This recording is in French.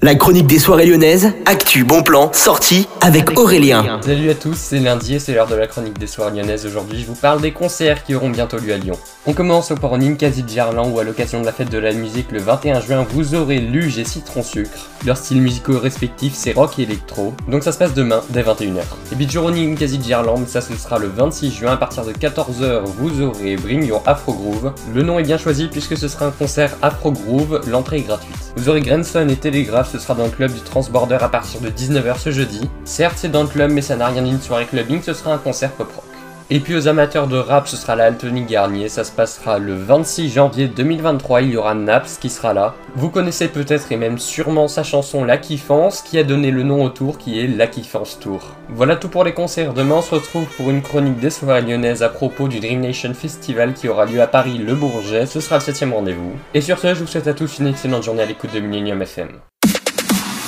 La chronique des soirées lyonnaises, actu, bon plan, sortie avec Aurélien. Salut à tous, c'est lundi et c'est l'heure de la chronique des soirées lyonnaises. Aujourd'hui, je vous parle des concerts qui auront bientôt lieu à Lyon. On commence au port Ninkasi Gerland où à l'occasion de la fête de la musique le 21 juin, vous aurez Luge et Citron Sucre. Leurs styles musicaux respectifs, c'est rock et électro. Donc ça se passe demain dès 21h. Et puis Joroni Ninkasi Gerland, ça ce sera le 26 juin à partir de 14h, vous aurez Bring Your Afro Groove. Le nom est bien choisi puisque ce sera un concert Afro Groove, l'entrée est gratuite. Vous aurez Grandson et Télégraphe ce sera dans le club du Transborder à partir de 19h ce jeudi. Certes, c'est dans le club, mais ça n'a rien d'une soirée clubbing, ce sera un concert pop rock. Et puis aux amateurs de rap, ce sera la Altony Garnier, ça se passera le 26 janvier 2023, il y aura Naps qui sera là. Vous connaissez peut-être et même sûrement sa chanson La Kiffance qui a donné le nom au tour qui est La Kiffance Tour. Voilà tout pour les concerts, demain on se retrouve pour une chronique des soirées lyonnaises à propos du Dream Nation Festival qui aura lieu à Paris le Bourget, ce sera le 7 rendez-vous. Et sur ce, je vous souhaite à tous une excellente journée à l'écoute de Millennium FM.